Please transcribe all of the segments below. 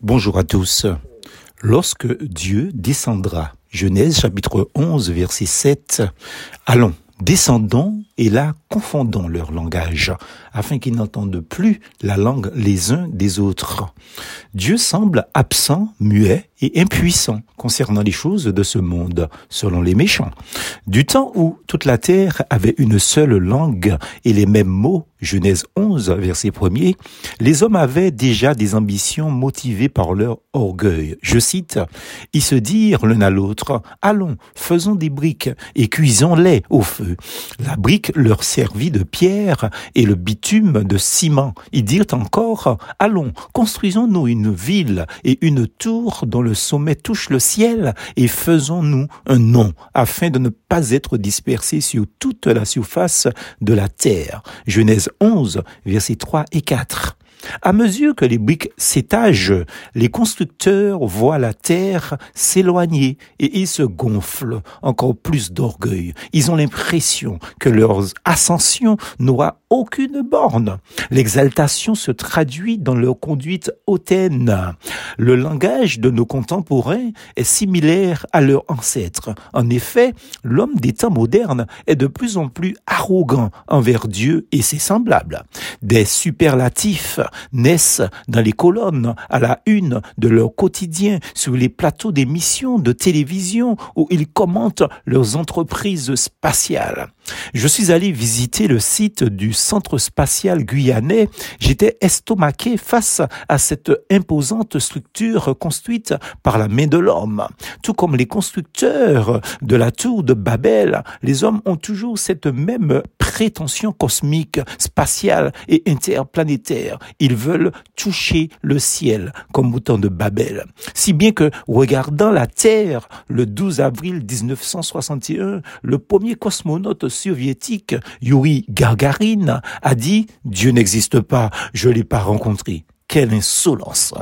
Bonjour à tous. Lorsque Dieu descendra, Genèse chapitre 11 verset 7, allons, descendons et là confondons leur langage, afin qu'ils n'entendent plus la langue les uns des autres. Dieu semble absent, muet et impuissant concernant les choses de ce monde, selon les méchants. Du temps où toute la terre avait une seule langue et les mêmes mots, Genèse 11, verset 1 les hommes avaient déjà des ambitions motivées par leur orgueil. Je cite, Ils se dirent l'un à l'autre, Allons, faisons des briques et cuisons-les au feu. La brique leur servit de pierre et le bitume de ciment. Ils dirent encore, Allons, construisons-nous une ville et une tour dont le sommet touche le ciel et faisons-nous un nom afin de ne pas être dispersés sur toute la surface de la terre. Genèse 11, versets 3 et 4. À mesure que les briques s'étagent, les constructeurs voient la terre s'éloigner et ils se gonflent encore plus d'orgueil. Ils ont l'impression que leur ascension n'aura aucune borne. L'exaltation se traduit dans leur conduite hautaine. Le langage de nos contemporains est similaire à leur ancêtre. En effet, l'homme des temps modernes est de plus en plus arrogant envers Dieu et ses semblables. Des superlatifs naissent dans les colonnes à la une de leur quotidien sur les plateaux d'émissions de télévision où ils commentent leurs entreprises spatiales. Je suis allé visiter le site du Centre spatial guyanais. J'étais estomaqué face à cette imposante structure construite par la main de l'homme. Tout comme les constructeurs de la tour de Babel, les hommes ont toujours cette même prétention cosmique, spatiale et interplanétaire. Ils veulent toucher le ciel comme au temps de Babel. Si bien que, regardant la Terre, le 12 avril 1961, le premier cosmonaute soviétique, Yuri Gagarin, a dit « Dieu n'existe pas, je l'ai pas rencontré ». Quelle insolence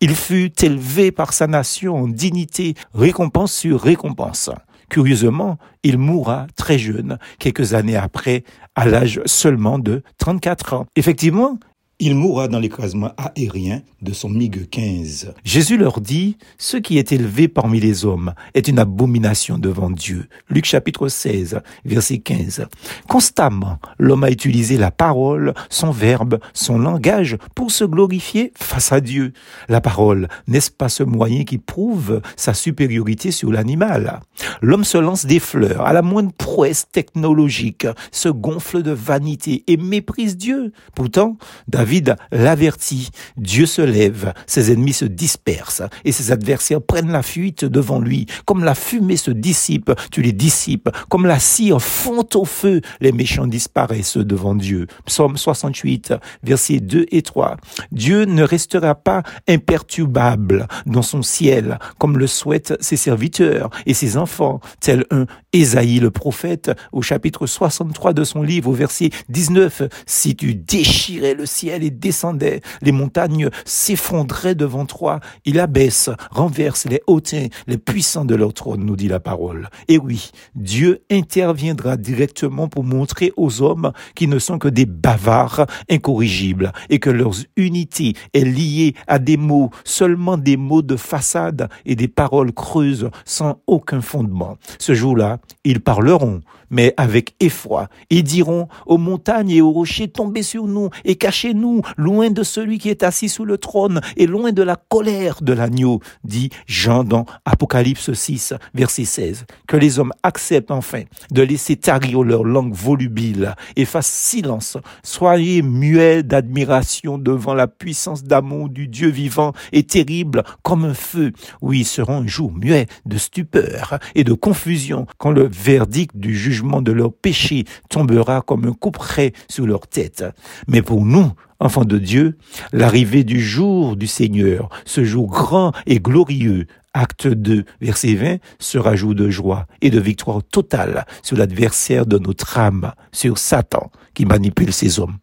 Il fut élevé par sa nation en dignité, récompense sur récompense. Curieusement, il mourra très jeune, quelques années après, à l'âge seulement de 34 ans. Effectivement, il mourra dans l'écrasement aérien de son MiG-15. Jésus leur dit, ce qui est élevé parmi les hommes est une abomination devant Dieu. Luc chapitre 16, verset 15. Constamment, l'homme a utilisé la parole, son verbe, son langage pour se glorifier face à Dieu. La parole, n'est-ce pas ce moyen qui prouve sa supériorité sur l'animal? L'homme se lance des fleurs à la moindre prouesse technologique, se gonfle de vanité et méprise Dieu. Pourtant, David l'avertit. Dieu se lève, ses ennemis se dispersent et ses adversaires prennent la fuite devant lui. Comme la fumée se dissipe, tu les dissipes. Comme la cire fond au feu, les méchants disparaissent devant Dieu. Psaume 68, versets 2 et 3. Dieu ne restera pas imperturbable dans son ciel, comme le souhaitent ses serviteurs et ses enfants, tel un Ésaïe le prophète au chapitre 63 de son livre au verset 19. Si tu déchirais le ciel, et descendait, les montagnes s'effondraient devant toi, il abaisse, renverse les hautains, les puissants de leur trône, nous dit la parole. Et oui, Dieu interviendra directement pour montrer aux hommes qui ne sont que des bavards incorrigibles et que leur unité est liée à des mots, seulement des mots de façade et des paroles creuses sans aucun fondement. Ce jour-là, ils parleront, mais avec effroi. Ils diront aux montagnes et aux rochers, tombez sur nous et cachez-nous loin de celui qui est assis sous le trône et loin de la colère de l'agneau, dit Jean dans Apocalypse 6, verset 16. Que les hommes acceptent enfin de laisser tarir leur langue volubile et fassent silence. Soyez muets d'admiration devant la puissance d'amour du Dieu vivant et terrible comme un feu. Oui, ils seront un jour muets de stupeur et de confusion quand le verdict du juge de leur péché tombera comme un couperet sur leur tête. Mais pour nous, enfants de Dieu, l'arrivée du jour du Seigneur, ce jour grand et glorieux, acte 2, verset 20, sera jour de joie et de victoire totale sur l'adversaire de notre âme, sur Satan qui manipule ses hommes.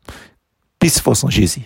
Plus force en Jésus.